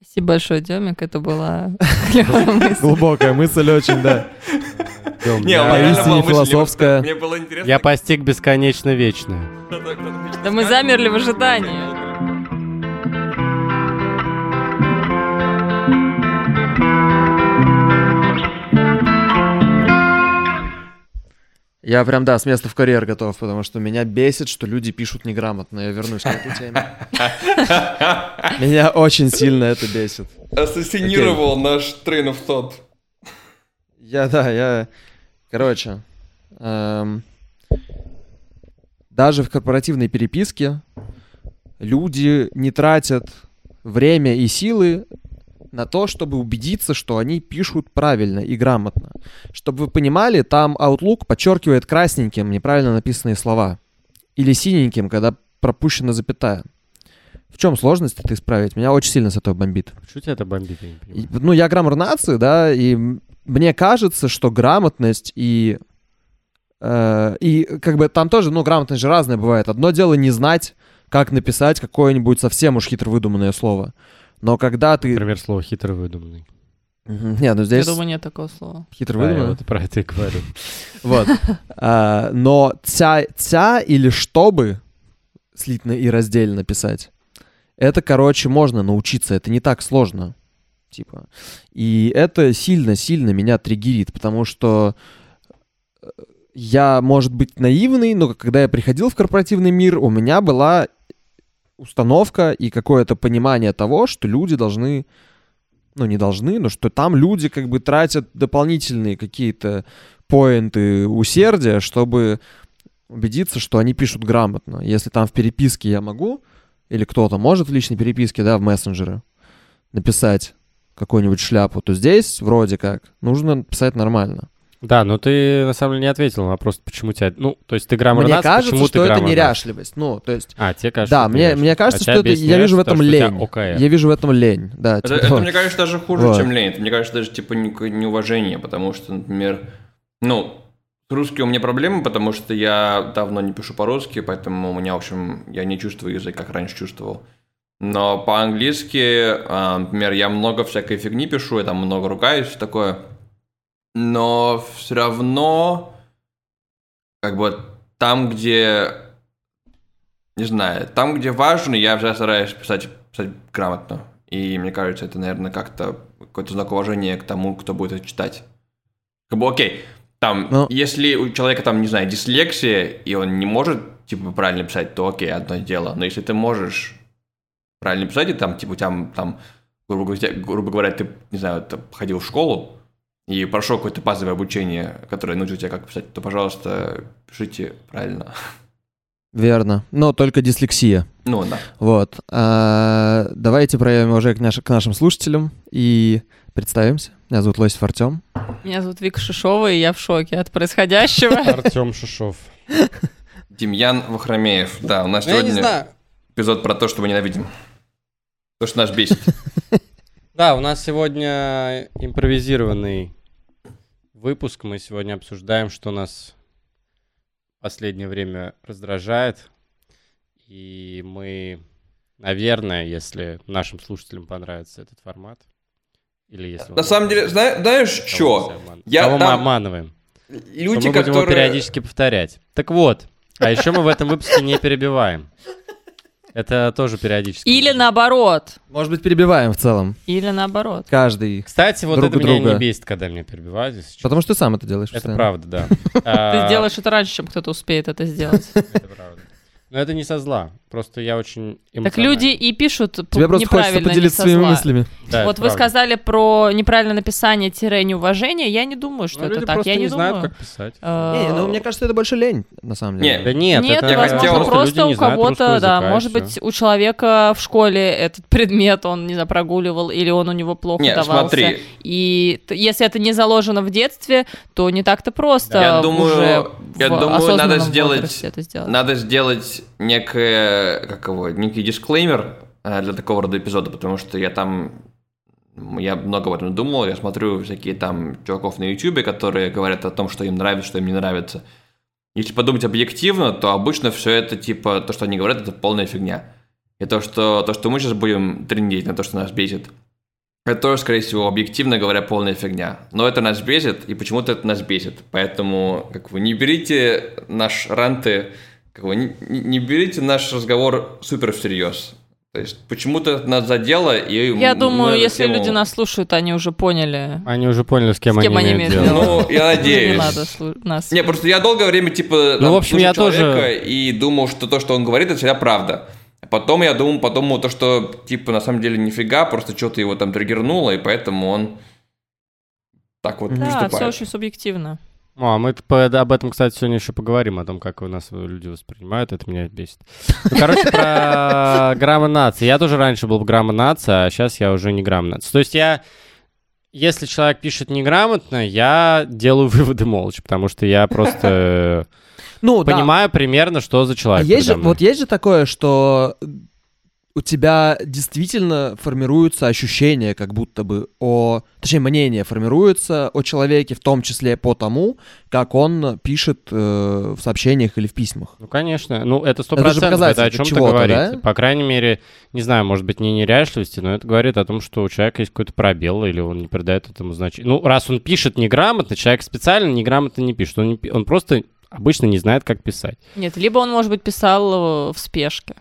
Спасибо большое, Демик, это была клевая мысль. Глубокая мысль очень, да. Не, поистине философская. Мне было интересно. Я постиг бесконечно вечное. Да мы замерли в ожидании. Я прям, да, с места в карьер готов, потому что меня бесит, что люди пишут неграмотно. Я вернусь к этой теме. Меня очень сильно это бесит. Ассасинировал наш train of thought. Я, да, я... Короче, эм, даже в корпоративной переписке люди не тратят время и силы на то, чтобы убедиться, что они пишут правильно и грамотно. Чтобы вы понимали, там Outlook подчеркивает красненьким неправильно написанные слова. Или синеньким, когда пропущена запятая. В чем сложность это исправить? Меня очень сильно с этого бомбит. Почему тебя это бомбит, я? И, ну, я граммар нации, да, и мне кажется, что грамотность и... э, и как бы там тоже, ну, грамотность же разная бывает. Одно дело не знать, как написать какое-нибудь совсем уж хитро выдуманное слово. Но когда ты... Например, слово хитро выдуманный. Не, ну Я здесь думаю, нет такого слова. хитро Да, я выдуманное. вот про это и говорю. Вот. А, но ця, ця или чтобы слитно и раздельно писать, это, короче, можно научиться, это не так сложно. Типа. И это сильно-сильно меня триггерит, потому что э, я, может быть, наивный, но когда я приходил в корпоративный мир, у меня была установка и какое-то понимание того, что люди должны, ну, не должны, но что там люди как бы тратят дополнительные какие-то поинты усердия, чтобы убедиться, что они пишут грамотно. Если там в переписке я могу, или кто-то может в личной переписке, да, в мессенджеры написать какую-нибудь шляпу, то здесь вроде как нужно писать нормально. Да, но ты на самом деле не ответил на вопрос, почему тебя... Ну, то есть ты граммар мне кажется, почему ты что это граммар нации? неряшливость. Ну, то есть, А, тебе кажется, да, это мне, мне кажется, А что это, я вижу в этом потому лень. Я вижу в этом лень, да. Это, типа, это, мне кажется, даже хуже, Вот. чем лень. Это, мне кажется, даже типа не- неуважение, потому что, например, ну, с русским у меня проблемы, потому что я давно не пишу по-русски, поэтому у меня, в общем, я не чувствую язык, как раньше чувствовал. Но по-английски, а, например, я много всякой фигни пишу, я там много ругаюсь, всё такое. Но все равно, как бы, там, где, не знаю, там, где важно, я всегда стараюсь писать, писать грамотно. И мне кажется, это, наверное, как-то какой-то знак уважения к тому, кто будет это читать. Как бы, окей, там, Ну. если у человека там, не знаю, дислексия, и он не может, типа, правильно писать, то окей, одно дело. Но если ты можешь правильно писать, и там, типа, у тебя там, грубо говоря, грубо говоря, ты, не знаю, ходил в школу и прошел какое-то базовое обучение, которое научит тебя, как писать, то, пожалуйста, пишите правильно. Верно. Но только дислексия. Ну, да. Вот. А, давайте проявим уже к, наш- к нашим слушателям и представимся. Меня зовут Лосев Артем. Меня зовут Вика Шишова, и я в шоке от происходящего. Артем Шишов. Демьян Вахромеев. Да, у нас Ну, сегодня эпизод про то, что мы ненавидим. То, что нас бесит. Да, у нас сегодня импровизированный выпуск. Мы сегодня обсуждаем, что нас в последнее время раздражает. И мы, наверное, если нашим слушателям понравится этот формат, или если... На самом деле, зна- знаешь, что? мы обман- Я кого мы там- обманываем? Люди, что мы будем его которые... периодически повторять. Так вот, а еще мы в этом выпуске не перебиваем. Это тоже периодически. Или наоборот. Может быть, перебиваем в целом. Или наоборот. Каждый. Кстати, вот друг это меня друга. не бесит, когда меня перебивают. честно. Потому что ты сам это делаешь. Это постоянно. правда, да. Ты А, сделаешь это раньше, чем кто-то успеет это сделать. Это правда. Но это не со зла. Просто я очень Так люди и пишут Тебе просто хочется неправильно, не поделиться со своими зла. мыслями. Да, Вот это вы правда. сказали про неправильное написание-неуважение. Я не думаю, что Ну, это люди так. просто Я не не знают, думаю. как писать. Э, Не, ну мне кажется, это больше лень, на самом деле. Не, Да нет, Нет, это я возможно, хотел- просто просто люди не у знают кого-то, русского да, языка, и может всё. быть, у человека в школе этот предмет, он, не знаю, прогуливал, или он у него плохо Не, давался. смотри. И т- если это не заложено в детстве, то не так-то просто Я думаю, уже я в думаю, надо осознанном сделать- возрасте это сделать. Надо сделать некое, как его, некий дисклеймер э, для такого рода эпизода, потому что я там, я много об этом думал, я смотрю всякие там чуваков на ютубе, которые говорят о том, что им нравится, что им не нравится. Если подумать объективно, то обычно все это, типа, то, что они говорят, это полная фигня. И то, что, то, что мы сейчас будем трендить на то, что нас бесит, Это тоже, скорее всего, объективно говоря, полная фигня. Но это нас бесит, и почему-то это нас бесит. Поэтому, как вы, не берите наш ранты, как вы, не, не берите наш разговор супер всерьез. То есть почему-то нас задело, и Я думаю, если тему- люди нас слушают, они уже поняли. Они уже поняли, с кем, С кем они, они имеют дело. Ну, я Не надеюсь. надо слу- нас. Не, просто я долгое время, типа, Ну, в общем, я тоже- человека и думал, что то, что он говорит, это всегда правда. А Потом я думал, подумал то, что, типа, на самом деле нифига, просто что-то его там триггернуло, и поэтому он так вот Да, все поступает. очень субъективно. О, а мы об этом, кстати, сегодня еще поговорим, о том, как у нас люди воспринимают, это меня бесит. Ну, короче, про грамма нации. Я тоже раньше был грамма нация, а сейчас я уже не грамма нация. То есть я, если человек пишет неграмотно, я делаю выводы молча, потому что я просто Ну, да. понимаю примерно, что за А человек. есть же, вот есть же такое, что у тебя действительно формируется ощущение, как будто бы о... Точнее, мнение формируется о человеке, в том числе по тому, как он пишет э, в сообщениях или в письмах. Ну, конечно. Ну, это сто Это процентов. Это о показатель чем-то говорит. да? По крайней мере, не знаю, может быть, не неряшливости, но это говорит о том, что у человека есть какой-то пробел, или он не придает этому значения. Ну, раз он пишет неграмотно, человек специально неграмотно не пишет. Он, не он просто обычно не знает, как писать. Нет, либо он, может быть, писал э, в спешке.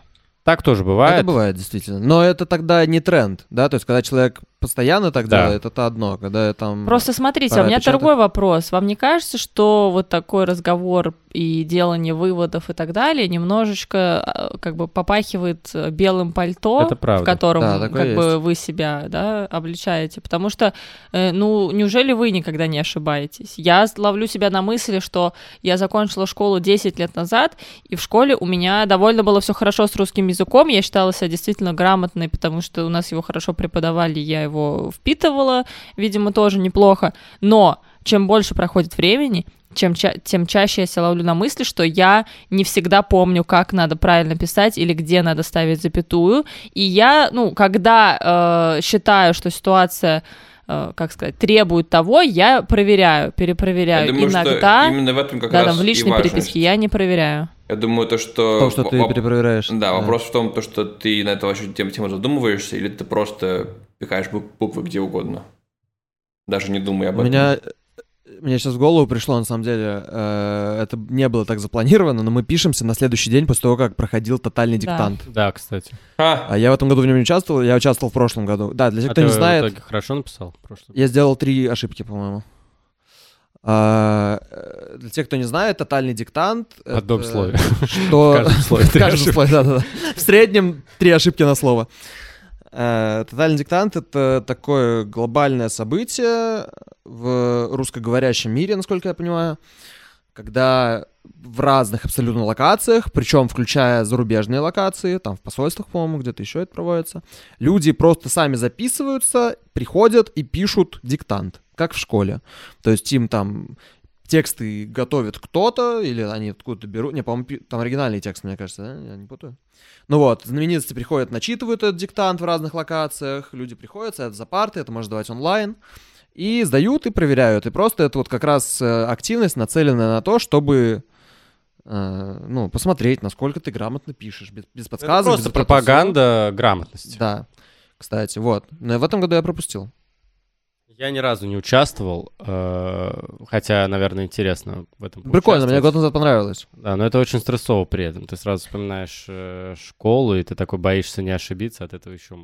Так тоже бывает. Это бывает, действительно. Но это тогда не тренд, да? То есть, когда человек постоянно так Да. делает, это одно. Когда там... Просто смотрите, у меня печатать. другой вопрос. Вам не кажется, что вот такой разговор и делание выводов и так далее немножечко э, как бы попахивает белым пальто, в котором Да, как бы есть. вы себя да, обличаете? Потому что, э, ну, неужели вы никогда не ошибаетесь? Я ловлю себя на мысли, что я закончила школу 10 лет назад, и в школе у меня довольно было все хорошо с русским языком. Я считала себя действительно грамотной, потому что у нас его хорошо преподавали, я его впитывала, видимо, тоже неплохо. Но чем больше проходит времени, чем ча- тем чаще я себя ловлю на мысли, что я не всегда помню, как надо правильно писать или где надо ставить запятую. И я, ну, когда э, считаю, что ситуация, э, как сказать, требует того, я проверяю, перепроверяю. Я думаю, Иногда, что именно в этом как да, раз там в личной переписке я не проверяю. Я думаю, то, В что... том, что ты перепроверяешь. Да, вопрос в том, то, что ты на эту вообще тему, тему задумываешься, или ты просто пихаешь бук- буквы где угодно. Даже не думая об У этом. меня... Мне сейчас в голову пришло, на самом деле, э, это не было так запланировано, но мы пишемся на следующий день после того, как проходил тотальный Да. диктант. Да, кстати. А, А я в этом году в нем не участвовал, я участвовал в прошлом году. Да, для тех, А кто ты не в знает, итоге хорошо написал? в прошлом? я сделал три ошибки, по-моему. А, э, для тех, кто не знает, тотальный диктант... В одном это слове. Что... В каждом слове В три каждом ошибки. слове, да-да-да. В среднем три ошибки на слово. Э, Тотальный диктант — это такое глобальное событие в русскоговорящем мире, насколько я понимаю, когда в разных абсолютно локациях, причем включая зарубежные локации, там в посольствах, по-моему, где-то еще это проводится, люди просто сами записываются, приходят и пишут диктант, как в школе. То есть им там тексты готовит кто-то, или они откуда-то берут. Не, по-моему, там оригинальный текст, мне кажется, да? Я не путаю. Ну вот, знаменитости приходят, начитывают этот диктант в разных локациях, люди приходят, садятся за парты, это можно давать онлайн, и сдают и проверяют. И просто это вот как раз э, активность, нацеленная на то, чтобы э, ну, посмотреть, насколько ты грамотно пишешь, без, без Это подсказок. просто без пропаганда грамотности. Да, кстати, вот. Но в этом году я пропустил. Я ни разу не участвовал, э, хотя, наверное, интересно в этом Прикольно, мне год назад понравилось. Да, но это очень стрессово при этом. Ты сразу вспоминаешь э, школу, и ты такой боишься не ошибиться, от этого еще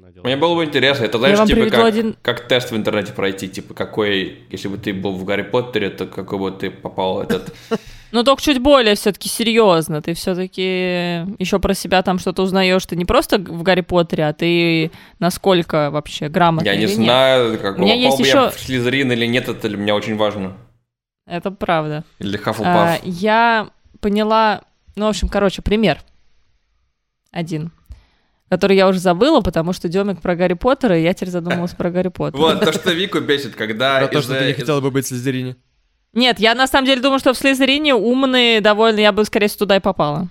наделать. Мне было бы интересно, это Я знаешь, типа как, один- как тест в интернете пройти, типа какой, если бы ты был в Гарри Поттере, то какой бы ты попал в этот... Ну, только чуть более все-таки серьезно. Ты все-таки еще про себя там что-то узнаешь. Ты не просто в Гарри Поттере, а ты насколько вообще грамотный Я не или нет. знаю, как У меня попал есть бы я еще- в Слизерин или нет, это для меня очень важно. Это правда. Или А, Хаффлпаф. я поняла, ну, в общем, короче, пример один, который я уже забыла, потому что Демик про Гарри Поттера, и я теперь задумалась про Гарри Поттера. Вот, то, что Вику бесит, когда... Про то, что ты не хотела бы быть в Слизерине. Нет, я на самом деле думаю, что в Слизерине умные довольно, я бы, скорее всего, туда и попала.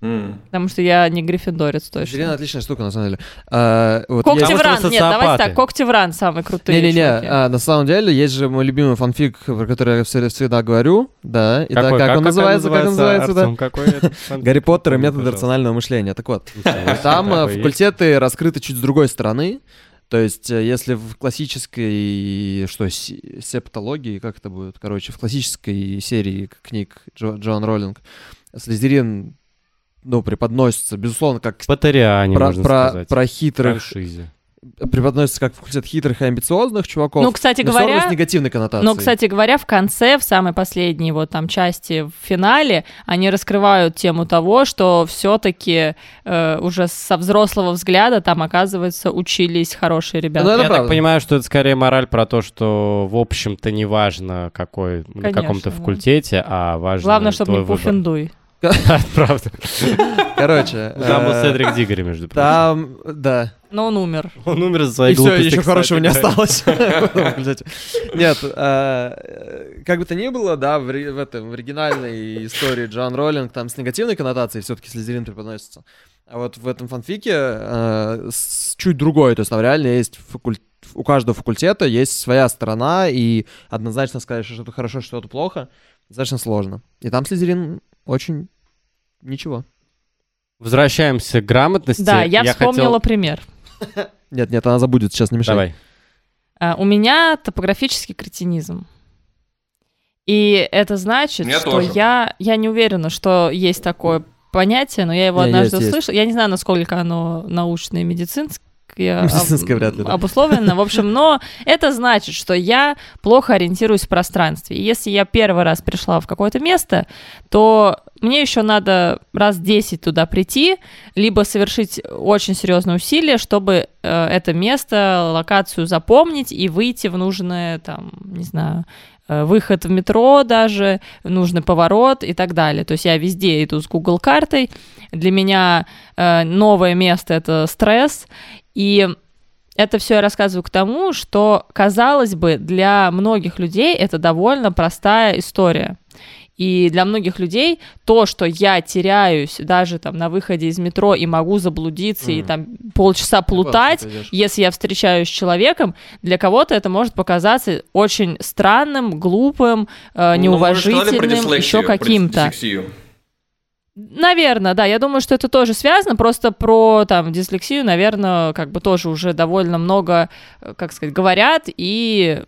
М. Потому что я не гриффиндорец Слизерин точно. отличная штука, на самом деле. А, вот я- Когтевран, вы нет, давайте так, Когтевран самый крутой. Не-не-не, а, на самом деле есть же мой любимый фанфик, про который я всегда, всегда говорю, да, и так, как, он называется, как он называется, да? Артём, какой Гарри Поттер и метод рационального мышления. Так вот, там есть. факультеты раскрыты чуть с другой стороны. То есть, э, если в классической, что, се- септологии, как это будет, короче, в классической серии книг Джо, Джоан Роллинг, Слизерин, ну, преподносится, безусловно, как Батариане, про, можно про, сказать. про хитрых, Франшизе. преподносится как факультет хитрых и амбициозных чуваков, Ну, кстати но говоря, с негативной коннотацией. Но, кстати говоря, в конце, в самой последней вот там части, в финале, они раскрывают тему того, что все-таки уже со взрослого взгляда там, оказывается, учились хорошие ребята. Ну, это Я правда. так понимаю, что это скорее мораль про то, что, в общем-то, не важно, какой, на Конечно, каком-то да. факультете, а важно Главное, чтобы не выбор. пуфендуй. Да, Правда. Короче, Там был э, Седрик Дигори, между прочим. там, да, Но он умер. Он умер за И все, глупости, еще кстати хорошего не осталось. Нет, э, как бы то ни было, да, в этом в оригинальной истории Джоан Роллинг там с негативной коннотацией все-таки Слизерин преподносится. А вот в этом фанфике э, чуть другое. То есть там реально есть факуль- у каждого факультета есть своя сторона, и однозначно сказать, что что-то хорошо, что-то плохо, достаточно сложно. И там Слизерин очень ничего. Возвращаемся к грамотности. Да, я, вспомнила хотел- пример. Нет, нет, она забудет, сейчас не мешай. Давай. А, У меня топографический кретинизм. И это значит, меня что тоже. я, я не уверена, что есть такое понятие, но я его Не, однажды есть, есть. услышала. Я не знаю, насколько оно научное и медицинское. Медицинское об- вряд ли, да. Обусловлено, в общем, но это значит, что я плохо ориентируюсь в пространстве. И если я первый раз пришла в какое-то место, то мне еще надо раз 10 туда прийти, либо совершить очень серьезные усилия, чтобы э, это место, локацию запомнить и выйти в нужное, там, не знаю, выход в метро даже, нужный поворот и так далее. То есть я везде иду с Google картой. Для меня э, новое место это стресс. И это все я рассказываю к тому, что, казалось бы, для многих людей это довольно простая история. И для многих людей то, что я теряюсь даже там на выходе из метро и могу заблудиться и Мгм. там полчаса плутать, если я встречаюсь с человеком, для кого-то это может показаться очень странным, глупым, э, Ну, неуважительным, дислексию, еще каким-то. Наверное, да. Я думаю, что это тоже связано. Просто про там дислексию, наверное, как бы тоже уже довольно много, э, как сказать, говорят и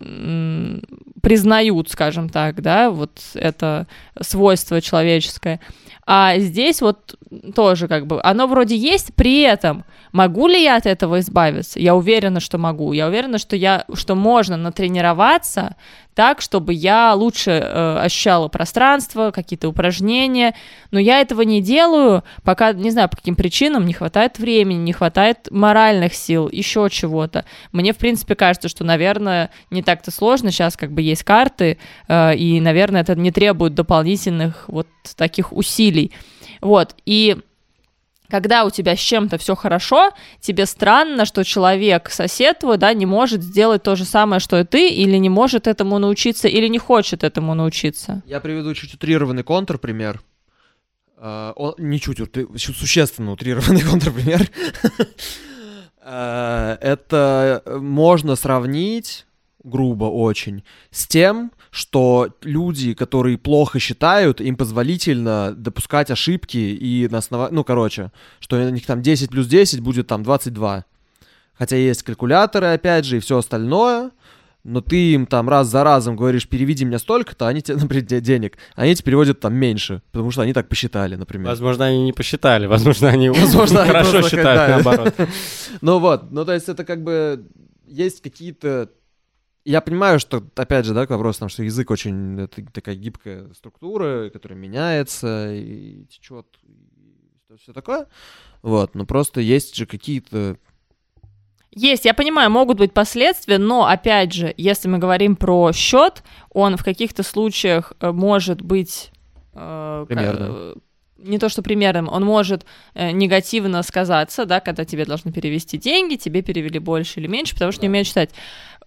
признают, скажем так, да, вот это свойство человеческое. А здесь вот тоже как бы оно вроде есть, при этом могу ли я от этого избавиться? Я уверена, что могу. Я уверена, что я, что можно натренироваться так, чтобы я лучше э, ощущала пространство, какие-то упражнения. Но я этого не делаю, пока не знаю по каким причинам не хватает времени, не хватает моральных сил, еще чего-то. Мне в принципе кажется, что, наверное, не так-то сложно. Сейчас как бы есть карты, э, и, наверное, это не требует дополнительных вот таких усилий. Вот, и когда у тебя с чем-то все хорошо, тебе странно, что человек, сосед твой, да, не может сделать то же самое, что и ты, или не может этому научиться, или не хочет этому научиться. Я приведу чуть утрированный контрпример. А, он не чуть, существенно утрированный контрпример. А, Это можно сравнить, грубо очень, с тем, что люди, которые плохо считают, им позволительно допускать ошибки и на основании... Ну, короче, что у них там 10 плюс 10 будет там 22. Хотя есть калькуляторы, опять же, и все остальное, но ты им там раз за разом говоришь, переведи мне столько-то, они тебе, например, де- денег, они тебе переводят там меньше, потому что они так посчитали, например. Возможно, они не посчитали, возможно, они хорошо считают, наоборот. Ну вот, ну то есть это как бы есть какие-то... Я понимаю, что, опять же, да, к вопросу, что язык очень это такая гибкая структура, которая меняется и течет, и все такое. Вот, но просто есть же какие-то... Есть, я понимаю, могут быть последствия, но опять же, если мы говорим про счет, он в каких-то случаях э, может быть э, Примерным. э, не то что примерным, он может э, негативно сказаться, да, когда тебе должны перевести деньги, тебе перевели больше или меньше, потому что не умеют читать.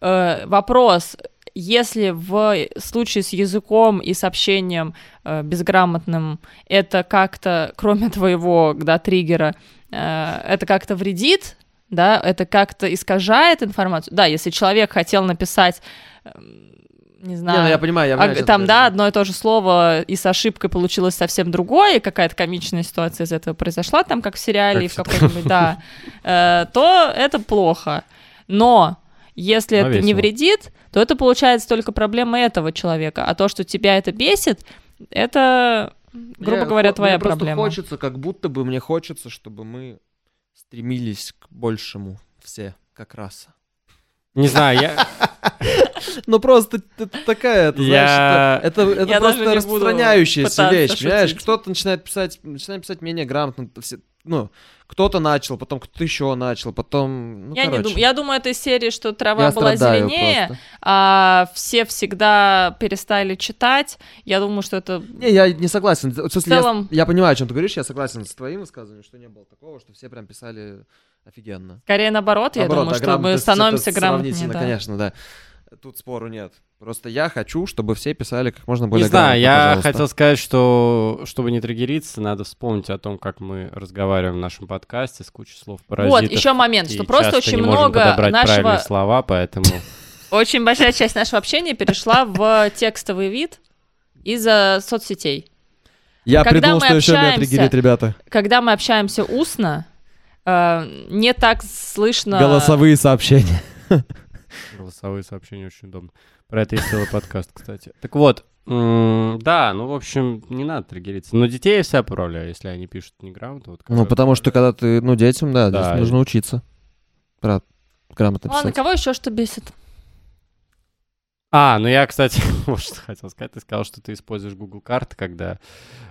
Э, вопрос, если в случае с языком и с общением э, безграмотным это как-то, кроме твоего, да, триггера, э, это как-то вредит, да, это как-то искажает информацию. Да, если человек хотел написать, эм, не знаю, Не, ну я понимаю, я а, понимаю, что там, да, одно и то же слово, и с ошибкой получилось совсем другое, и какая-то комичная ситуация из этого произошла, там, как в сериале, Как в каком-нибудь, да, э, то это плохо. Но если Но это не весело. вредит, то это получается только проблема этого человека. А то, что тебя это бесит, это, грубо Мне говоря, хо- твоя мне просто проблема. хочется, как будто бы мне хочется, чтобы мы стремились к большему все как раз. Не знаю, я... Ну просто такая, это, знаешь, Я- это, это, это Я просто не распространяющаяся вещь, понимаешь? Кто-то начинает писать, начинает писать менее грамотно, ну, кто-то начал, потом кто-то еще начал, потом, ну, я, не короче. дум- я думаю, это из серии, что трава Я была зеленее, просто. а все всегда перестали читать. Я думаю, что это Не, я не согласен. В смысле, я целом- я, понимаю, о чем ты говоришь, я согласен с твоим высказыванием, что не было такого, что все прям писали офигенно. скорее наоборот. Я Наоборот, думаю, да, что мы становимся грамотнее. да. конечно, да. Тут спору нет. Просто я хочу, чтобы все писали как можно Не более знаю, грамотно, я пожалуйста. хотел сказать, что чтобы не триггериться, надо вспомнить о том, как мы разговариваем в нашем подкасте с кучей слов паразитов. Вот, еще момент, что и просто часто очень не много нашего... правильные слова, поэтому... Очень большая часть нашего общения перешла в текстовый вид из-за соцсетей. Я когда придумал, мы что еще меня общаемся- триггерит, ребята. Когда мы общаемся устно, э, не так слышно... Голосовые сообщения. Голосовые сообщения очень удобно. Про это есть целый подкаст, кстати. Так вот, да, ну, в общем, не надо триггериться. Но детей я себя поправляю, если они пишут неграмотно. Вот Ну, потому что когда ты, ну, детям, да, Да, здесь и- нужно учиться. Брат, грамотно Ладно, писать. кого еще что бесит? А, ну я, кстати, вот что хотел сказать. Ты сказал, что ты используешь Google карты, когда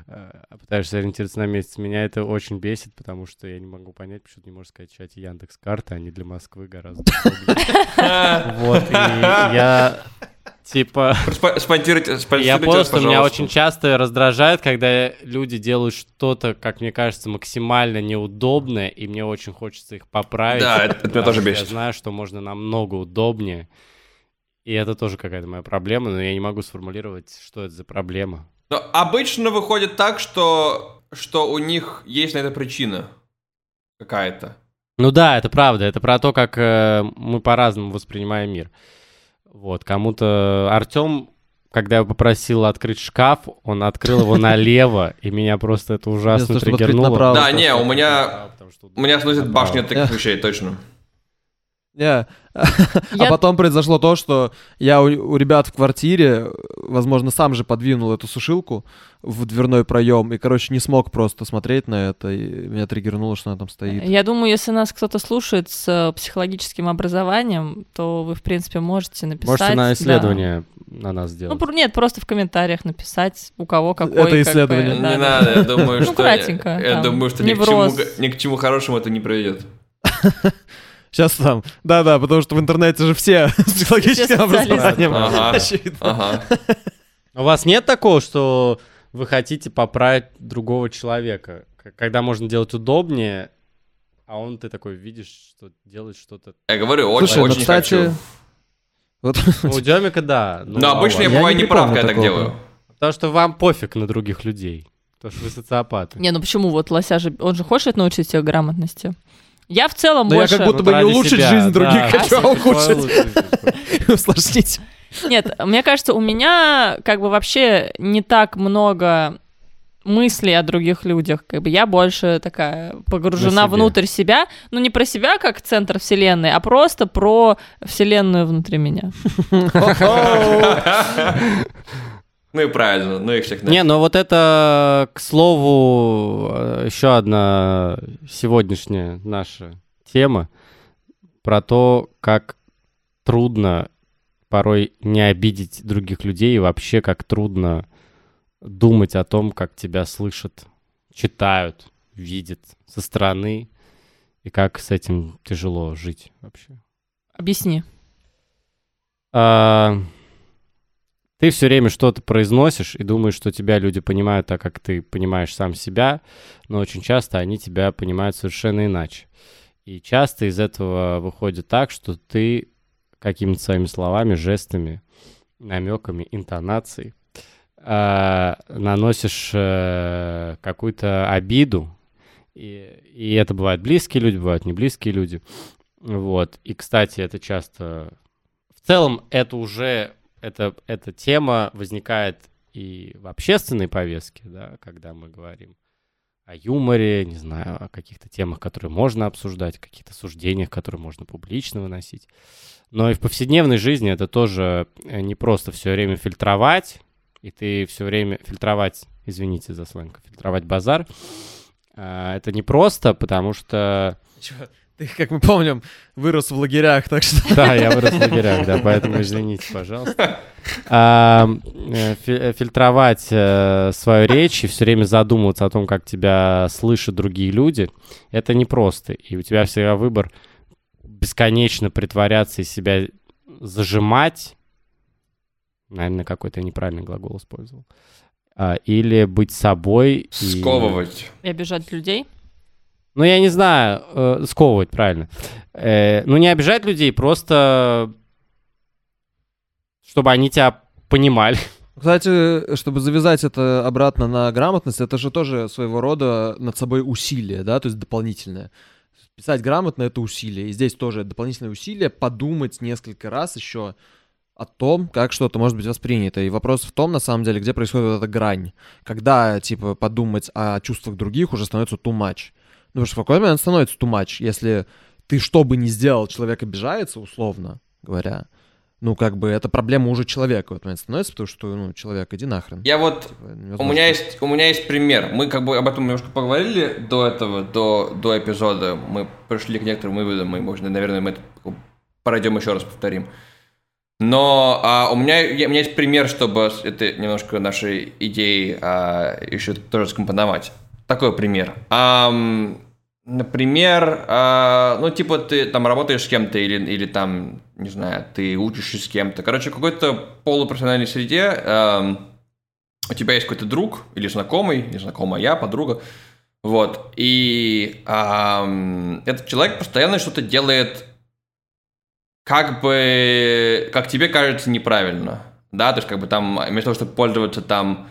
э, пытаешься ориентироваться на месяц. Меня это очень бесит, потому что я не могу понять, почему ты не можешь скачать Яндекс карты, они для Москвы гораздо удобнее. Вот, и я типа... Спа- Спонсируйте, Я спонсируйте понял, что меня очень часто раздражает, когда люди делают что-то, как мне кажется, максимально неудобное, и мне очень хочется их поправить. Да, это- меня тоже что Я бесит. знаю, что можно намного удобнее. И это тоже какая-то моя проблема, но я не могу сформулировать, что это за проблема. Но обычно выходит так, что, что у них есть на это причина какая-то. Ну да, это правда. Это про то, как э, мы по-разному воспринимаем мир. Вот, кому-то Артем, когда я попросил открыть шкаф, он открыл его налево, и меня просто это ужасно триггернуло. Да, не, у меня- У меня сносит башню от таких вещей, точно. Не. А потом произошло то, что я у, у ребят в квартире, возможно, сам же подвинул эту сушилку в дверной проем и, короче, не смог просто смотреть на это, и меня триггернуло, что она там стоит. Я думаю, если нас кто-то слушает с э, психологическим образованием, то вы, в принципе, можете написать. Можете на да. исследование на нас Ну, сделать. пр- нет, просто в комментариях написать, у кого какой. Это как бы, исследование. да, не да. надо, я думаю, Ну, что... кратенько, Я думаю, что ни к чему хорошему это не приведет. Сейчас там, да-да, потому что в интернете же все с психологическим образованием. Ага. Очевидно. Ага. У вас нет такого, что вы хотите поправить другого человека, когда можно делать удобнее, а он ты такой видишь, что делает что-то. Я говорю, очень, Слушай, ну, очень кстати, хочу. вот Ну, У Демика, да. ну, Но а обычно я бываю не прав, когда так делаю. Потому что вам пофиг на других людей. Потому что вы социопаты. Не, ну почему? Вот Лося же, он же хочет научить всех грамотности. Я в целом Но я больше... как будто бы не улучшить себя, жизнь других да. хочу, а ухудшить, усложнить. Нет, мне кажется, у меня как бы вообще не так много мыслей о других людях. Как бы я больше такая погружена внутрь себя. Ну, не про себя как центр вселенной, а просто про вселенную внутри меня. Ну и правильно, ну их всех Не, ну вот это, к слову, еще одна сегодняшняя наша тема про то, как трудно порой не обидеть других людей и вообще как трудно думать о том, как тебя слышат, читают, видят со стороны и как с этим тяжело жить вообще. Объясни. А, ты все время что-то произносишь и думаешь, что тебя люди понимают так, как ты понимаешь сам себя, но очень часто они тебя понимают совершенно иначе. И часто из этого выходит так, что ты какими-то своими словами, жестами, намеками, интонацией а, наносишь э, какую-то обиду. И, и это бывают близкие люди, бывают не близкие люди. Вот. И, кстати, это часто в целом это уже это, эта тема возникает и в общественной повестке, да, когда мы говорим о юморе, не знаю, о каких-то темах, которые можно обсуждать, каких-то суждениях, которые можно публично выносить. Но и в повседневной жизни это тоже э, не просто все время фильтровать, и ты все время фильтровать, извините за сленг, фильтровать базар. А, Это не просто, потому что... Ты, как мы помним, вырос в лагерях, так что... Да, я вырос в лагерях, да, поэтому извините, пожалуйста. А, э, фи- э, Фильтровать э, свою речь и все время задумываться о том, как тебя слышат другие люди, это непросто. И у тебя всегда выбор бесконечно притворяться и себя зажимать. Наверное, какой-то неправильный глагол использовал. А, Или быть собой. и- Сковывать. И обижать людей. Ну, я не знаю, э, сковывать, правильно. Э, ну, не обижать людей, просто чтобы они тебя понимали. Кстати, чтобы завязать это обратно на грамотность, это же тоже своего рода над собой усилие, да, то есть дополнительное. Писать грамотно — это усилие. И здесь тоже дополнительное усилие подумать несколько раз еще о том, как что-то может быть воспринято. И вопрос в том, на самом деле, где происходит вот эта грань. Когда, типа, подумать о чувствах других уже становится too much. Ну, потому что в какой-то момент становится too much, если ты что бы ни сделал, человек обижается, условно говоря, ну, как бы, это проблема уже человека в этот момент становится, потому что, ну, человек, иди нахрен. Я вот Типа, У меня есть, у меня есть пример. Мы как бы об этом немножко поговорили до этого, до, до эпизода. Мы пришли к некоторым выводам, мы, может, наверное, мы это пройдем еще раз повторим. Но а, у, меня, я- у меня есть пример, чтобы это немножко наши идеи а, еще тоже скомпоновать. Такой пример. Ам, например, а, ну, типа, ты там работаешь с кем-то или, или там, не знаю, ты учишься с кем-то. Короче, в какой-то полупрофессиональной среде ам, у тебя есть какой-то друг или знакомый, незнакомая, подруга, вот, и ам, этот человек постоянно что-то делает как бы, как тебе кажется, неправильно, да, то есть как бы там, вместо того, чтобы пользоваться там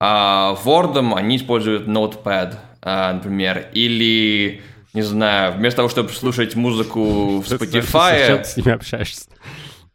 а, Word, они используют Notepad, например, или, не знаю, вместо того, чтобы слушать музыку в Зачем Spotify, ты с ними общаешься?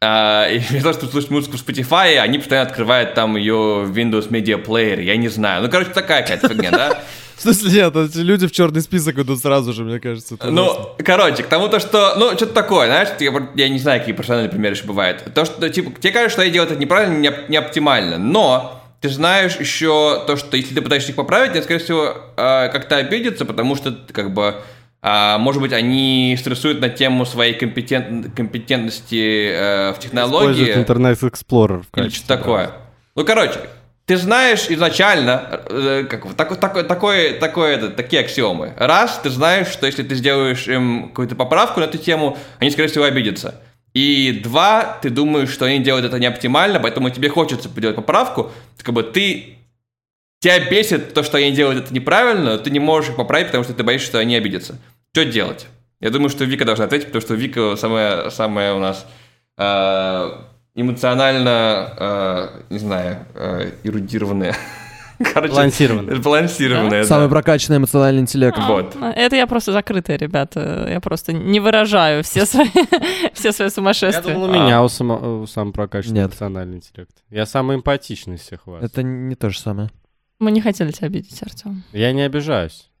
а, и вместо того, чтобы слушать музыку в Spotify, они постоянно открывают там ее в Windows Media Player, я не знаю. Ну, короче, такая какая-то фигня, да? В смысле, нет, эти люди в черный список идут сразу же, мне кажется. это ужасно. Ну, короче, к тому то, что, ну, что-то такое, знаешь, я, я не знаю, какие профессиональные примеры еще бывают. То, что, типа, тебе кажется, что я делаю это неправильно, не, не оптимально, но ты знаешь еще то, что если ты пытаешься их поправить, они, скорее всего, э, как-то обидятся, потому что, как бы, а, может быть, они стрессуют на тему своей компетент, компетентности э, в технологии. Используют Internet Explorer Или что-то такое. Ну, короче, ты знаешь изначально, э, как, бы, такой, такой, такой, такой, это, такие аксиомы. Раз, ты знаешь, что если ты сделаешь им какую-то поправку на эту тему, они, скорее всего, обидятся. И два, ты думаешь, что они делают это не оптимально, поэтому тебе хочется сделать поправку. Как бы ты... Тебя бесит то, что они делают это неправильно, но ты не можешь их поправить, потому что ты боишься, что они обидятся. Что делать? Я думаю, что Вика должна ответить, потому что Вика самая, самая у нас э, эмоционально, э, не знаю, э, эрудированная. Короче, Балансированная. Балансированная, да. Самый прокачанный эмоциональный интеллект. Вот. А, Это я просто закрытая, ребята. Я просто не выражаю все свои, все свои Я сумасшествия. думал, у меня у, само, у самого прокачанный Нет. эмоциональный интеллет. Я самый эмпатичный из всех вас. Это не то же самое. Мы не хотели тебя обидеть, Артем. Я не обижаюсь.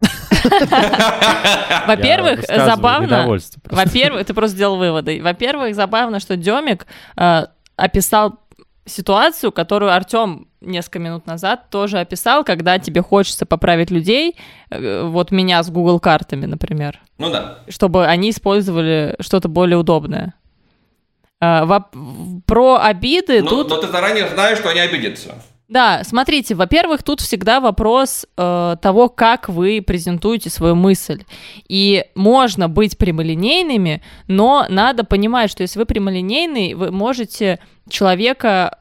Во-первых, Я забавно. Во-первых, ты просто сделал выводы. Во-первых, забавно, что Демик э, описал ситуацию, которую Артем несколько минут назад тоже описал, когда тебе хочется поправить людей, э, вот меня с Google картами, например, Ну да. чтобы они использовали что-то более удобное. Воп- Про обиды Но, тут... но ты заранее знаешь, что они обидятся. Да, смотрите, во-первых, тут всегда вопрос э, того, как вы презентуете свою мысль. И можно быть прямолинейными, но надо понимать, что если вы прямолинейный, вы можете человека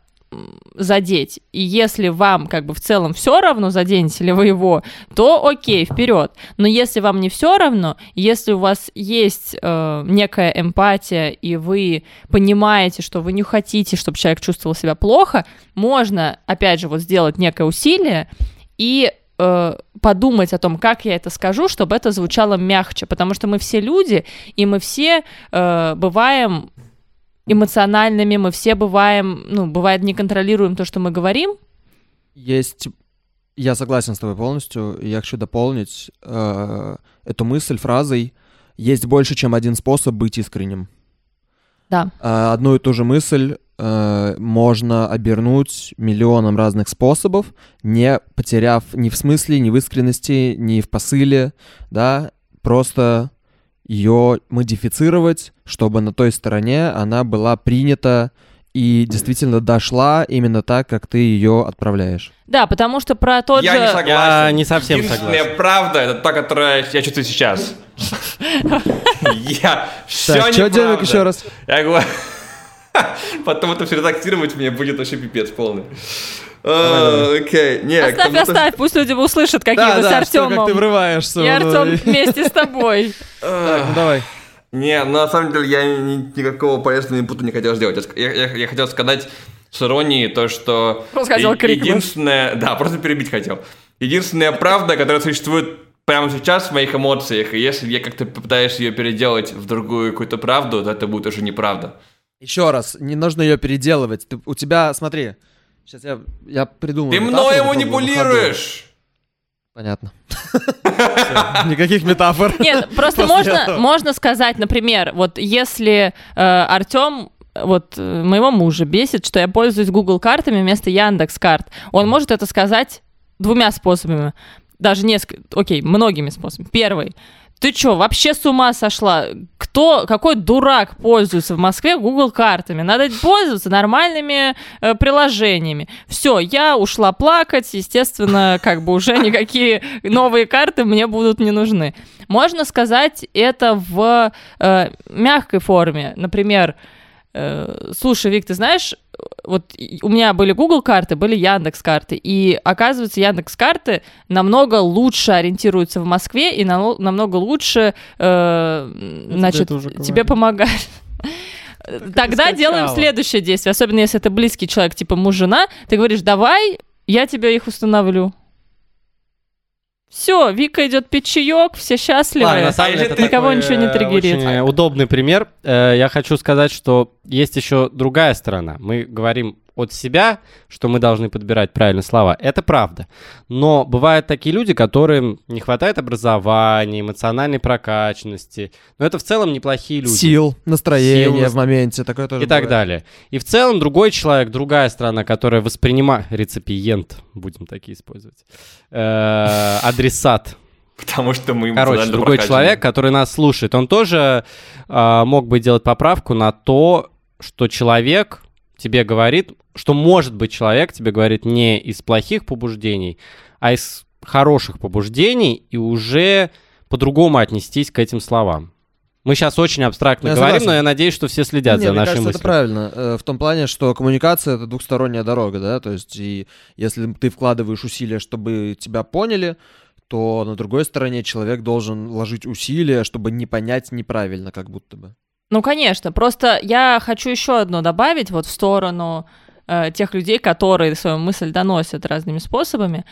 задеть. И если вам как бы в целом все равно, заденете ли вы его, то окей, вперед. Но если вам не все равно, если у вас есть э, некая эмпатия, и вы понимаете, что вы не хотите, чтобы человек чувствовал себя плохо, можно, опять же, вот сделать некое усилие и э, подумать о том, как я это скажу, чтобы это звучало мягче, потому что мы все люди, и мы все э, бываем эмоциональными, мы все бываем, ну, бывает, не контролируем то, что мы говорим. Есть Я согласен с тобой полностью. Я хочу дополнить э, эту мысль фразой «Есть больше, чем один способ быть искренним». Да. Э, одну и ту же мысль э, можно обернуть миллионом разных способов, не потеряв ни в смысле, ни в искренности, ни в посыле, да, просто ее модифицировать, чтобы на той стороне она была принята и действительно дошла именно так, как ты ее отправляешь. Да, потому что про тот Я же... не согласен. Я не совсем Единственная согласен. правда это та, которая я чувствую сейчас. Я все что делать еще раз? Я говорю, потом это все редактировать мне будет вообще пипец полный. А, Окей, не, Оставь, оставь, пусть люди услышат, какие Да, вы с да, что, как ты Артемом. врываешься. И ну, Артем вместе с тобой. Так, ну давай. Не, ну, на самом деле я ни- никакого полезного инпута не хотел сделать. Я, я- я хотел сказать с иронией то, что... Просто хотел крикнуть. Единственное... Да, просто перебить хотел. Единственная правда, которая существует прямо сейчас в моих эмоциях, и если я как-то попытаюсь ее переделать в другую какую-то правду, то это будет уже неправда. Еще раз, не нужно ее переделывать. Ты- у тебя, смотри, сейчас я, я придумал. Ты ходу. манипулируешь! Понятно. Никаких метафор. Нет, просто можно, можно сказать, например, вот если э, Артем вот э, моего мужа бесит, что я пользуюсь Google картами вместо Яндекс карт, он может это сказать двумя способами, даже несколько, окей, многими способами. Первый. Ты чё, вообще с ума сошла? Кто, какой дурак пользуется в Москве Google картами? Надо пользоваться нормальными э, приложениями. Все, я ушла плакать, естественно, как бы уже никакие новые карты мне будут не нужны. Можно сказать это в э, мягкой форме. Например, слушай, Вик, ты знаешь, вот у меня были Google карты, были Яндекс карты, и оказывается Яндекс карты намного лучше ориентируются в Москве и нано- намного лучше, э, значит, говорил. тебе помогают. Тогда делаем следующее действие, особенно если это близкий человек, типа муж, жена, ты говоришь, давай, я тебе их установлю. Все, Вика идет пить чаек, все счастливы. Ладно, на самом деле, это Никого такой, ничего не э, триггерит. очень, удобный пример. Э, Я хочу сказать, что есть еще другая сторона. Мы говорим от себя, что мы должны подбирать правильные слова. Это правда. Но бывают такие люди, которым не хватает образования, эмоциональной прокачанности. Но это в целом неплохие люди. Сил, настроение Сил, в моменте, такое тоже и так бывает. далее. И в целом другой человек, другая страна, которая воспринимает реципиент, будем такие использовать, э, адресат, Потому что мы Короче, другой прокачаны. человек, который нас слушает, он тоже а, мог бы делать поправку на то, что человек тебе говорит, что может быть человек тебе говорит не из плохих побуждений, а из хороших побуждений и уже по-другому отнестись к этим словам. Мы сейчас очень абстрактно Я говорим, согласен. но я надеюсь, что все следят Не, за мне нашей кажется, мыслью. это правильно. э, В том плане, что коммуникация — это двухсторонняя дорога, да, то есть и если ты вкладываешь усилия, чтобы тебя поняли, то на другой стороне человек должен вложить усилия, чтобы не понять неправильно, как будто бы. Ну, конечно. Просто я хочу еще одно добавить вот в сторону э, тех людей, которые свою мысль доносят разными способами.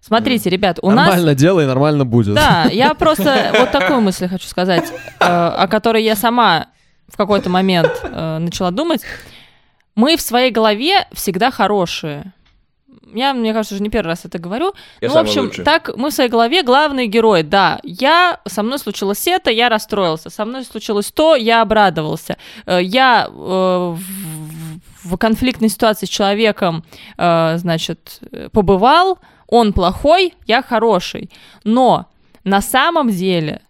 Смотрите, ребят, у нас... нормально делай, нормально будет. Да, я просто вот такую мысль хочу сказать, э, о которой я сама в какой-то момент э, начала думать. Мы в своей голове всегда хорошие. Я, мне кажется, уже не первый раз это говорю. Я ну, в общем, лучший. так мы в своей голове главный герой. Да, я, со мной случилось это, я расстроился. Со мной случилось то, я обрадовался. Э, Я э, в, конфликтной ситуации с человеком, э, значит, побывал, он плохой, я хороший. Но на самом деле,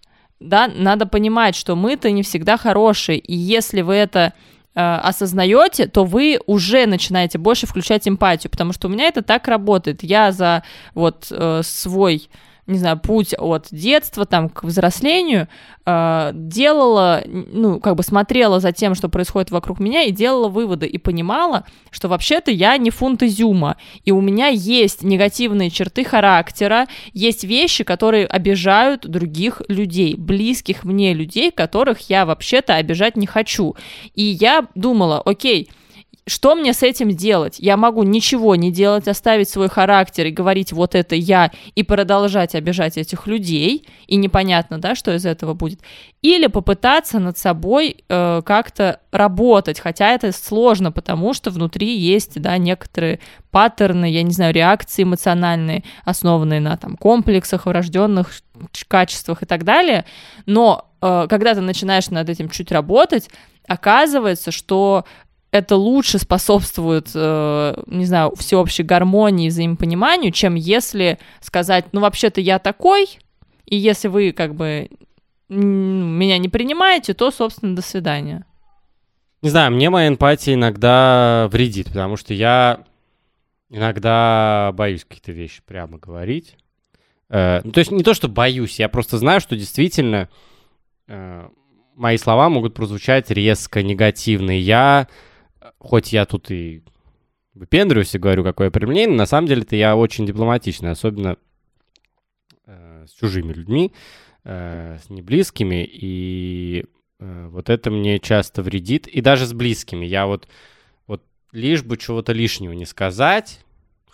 да, надо понимать, что мы-то не всегда хорошие. И если вы это осознаете, то вы уже начинаете больше включать эмпатию, потому что у меня это так работает. Я за вот э, свой не знаю, путь от детства там к взрослению э, делала, ну, как бы смотрела за тем, что происходит вокруг меня, и делала выводы, и понимала, что вообще-то я не фунт изюма, и у меня есть негативные черты характера, есть вещи, которые обижают других людей, близких мне людей, которых я вообще-то обижать не хочу. И я думала, окей, что мне с этим делать? Я могу ничего не делать, оставить свой характер и говорить вот это я и продолжать обижать этих людей, и непонятно, да, что из этого будет. Или попытаться над собой э, как-то работать, хотя это сложно, потому что внутри есть, да, некоторые паттерны, я не знаю, реакции эмоциональные, основанные на там комплексах, врожденных качествах и так далее. Но э, когда ты начинаешь над этим чуть работать, оказывается, что это лучше способствует, э, не знаю, всеобщей гармонии, взаимопониманию, чем если сказать, ну, вообще-то я такой, и если вы как бы меня не принимаете, то, собственно, до свидания. Не знаю, мне моя эмпатия иногда вредит, потому что я иногда боюсь какие-то вещи прямо говорить. Э, ну, то есть не то, что боюсь, я просто знаю, что действительно э, мои слова могут прозвучать резко, негативно. Я хоть я тут и выпендриваюсь и говорю, какое применение, на самом деле-то я очень дипломатичный, особенно э, с чужими людьми, э, с неблизкими, и э, вот это мне часто вредит, и даже с близкими. Я вот, вот лишь бы чего-то лишнего не сказать,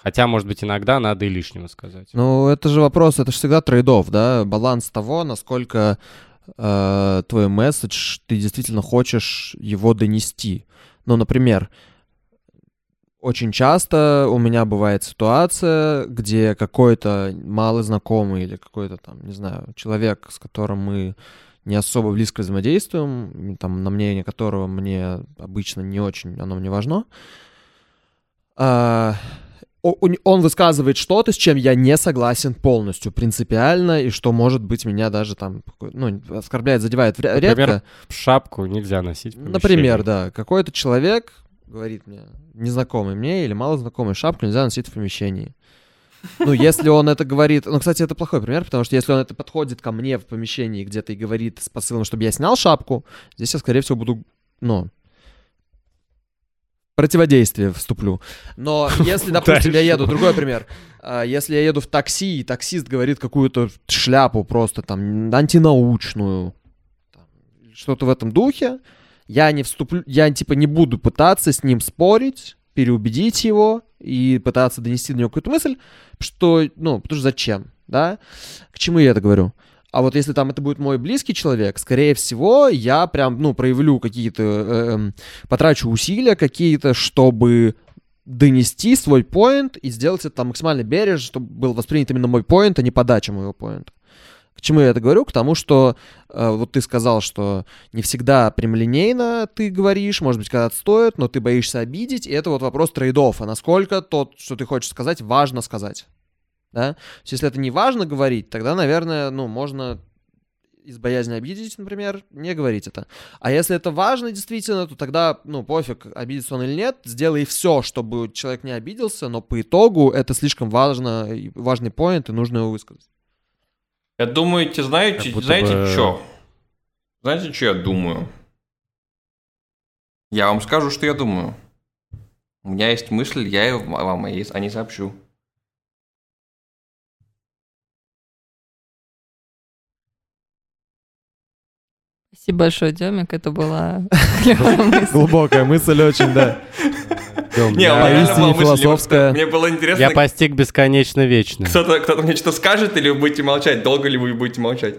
Хотя, может быть, иногда надо и лишнего сказать. Ну, это же вопрос, это же всегда трейдов, да, баланс того, насколько э, твой месседж, ты действительно хочешь его донести. Ну, например, очень часто у меня бывает ситуация, где какой-то малый знакомый или какой-то там, не знаю, человек, с которым мы не особо близко взаимодействуем, там, на мнение которого мне обычно не очень, оно мне важно, а, он высказывает что-то, с чем я не согласен полностью, принципиально, и что, может быть, меня даже там, ну, оскорбляет, задевает редко. Например, шапку нельзя носить в Например, да. Какой-то человек говорит мне, незнакомый мне или малознакомый, шапку нельзя носить в помещении. Ну, если он это говорит... Ну, кстати, это плохой пример, потому что если он это подходит ко мне в помещении где-то и говорит с посылом, чтобы я снял шапку, здесь я, скорее всего, буду, ну, противодействие вступлю. Но если, допустим, я еду, другой пример, а, если я еду в такси, и таксист говорит какую-то шляпу просто там антинаучную, что-то в этом духе, я не вступлю, я типа не буду пытаться с ним спорить, переубедить его и пытаться донести до него какую-то мысль, что, ну, потому что зачем, да? К чему я это говорю? А вот если там это будет мой близкий человек, скорее всего, я прям, ну, проявлю какие-то, э, эм, потрачу усилия какие-то, чтобы донести свой поинт и сделать это там максимально бережно, чтобы был воспринят именно мой поинт, а не подача моего поинта. К чему я это говорю? К тому, что э, вот ты сказал, что не всегда прямолинейно ты говоришь, может быть, когда-то стоит, но ты боишься обидеть, и это вот вопрос трейдов, а насколько то, что ты хочешь сказать, важно сказать да. То есть, если это не важно говорить, тогда, наверное, ну, можно из боязни обидеть, например, не говорить это. А если это важно действительно, то тогда, ну, пофиг, обидится он или нет, сделай все, чтобы человек не обиделся, но по итогу это слишком важно, важный поинт, и нужно его высказать. Я думаю, знаете, знаете бы... что? Знаете, что я думаю? Я вам скажу, что я думаю. У меня есть мысль, я ее вам о ней сообщу. Спасибо большое, Демик, это была Глубокая мысль очень, да. Не, поистине философская. Мне было интересно... Я постиг бесконечно вечно. Кто-то кто мне что-то скажет, или вы будете молчать? Долго ли вы будете молчать?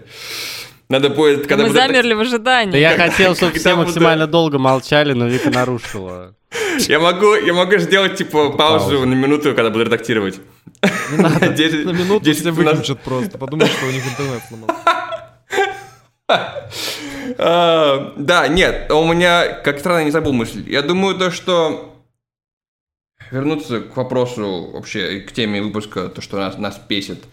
Надо будет, когда Мы замерли в ожидании. Да я хотел, чтобы все максимально долго молчали, но Вика нарушила. Я могу, я могу сделать, типа, паузу на минуту, когда буду редактировать. Не надо, на минуту все выключат просто, подумают, что у них интернет сломался. А, да, нет, у меня, как странно, не забыл мысль. Я думаю, то, что вернуться к вопросу вообще, к теме выпуска, то, что нас, нас бесит.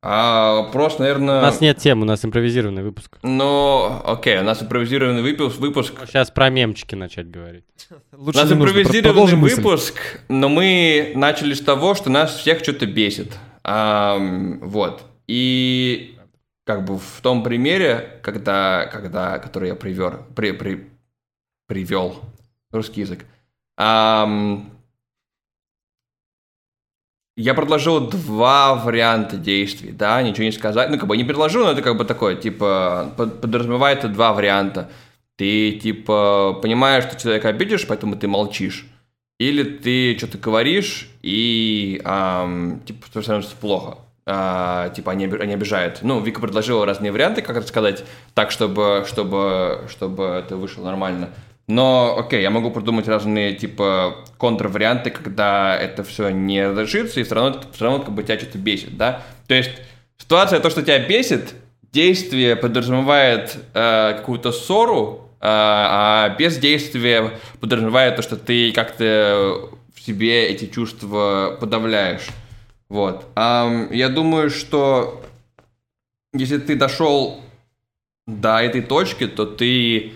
А вопрос, наверное... У нас нет темы, у нас импровизированный выпуск. Ну, окей, у нас импровизированный выпуск. выпуск. Сейчас про мемчики начать говорить. Лучше у нас импровизированный выпуск, но мы начали с того, что нас всех что-то бесит. А, вот. И как бы в том примере, когда, когда, который я привер, при, при, привел, русский язык, эм, я предложил два варианта действий, да, ничего не сказать, ну, как бы не предложил, но это как бы такое, типа, подразумевает два варианта. Ты, типа, понимаешь, что человека обидишь, поэтому ты молчишь. или ты что-то говоришь, и ам, типа становится плохо. А, типа они, они обижают. Ну, Вика предложила разные варианты, как это сказать, так, чтобы, чтобы, чтобы это вышло нормально. Но, окей, я могу придумать разные, типа, контрварианты, когда это все не разрешится, и все равно, все равно как бы тебя что-то бесит, да? То есть ситуация, то, что тебя бесит, действие подразумевает э, какую-то ссору, э, а бездействие подразумевает то, что ты как-то в себе эти чувства подавляешь. Вот. Ам, я думаю, что если ты дошел до этой точки, то ты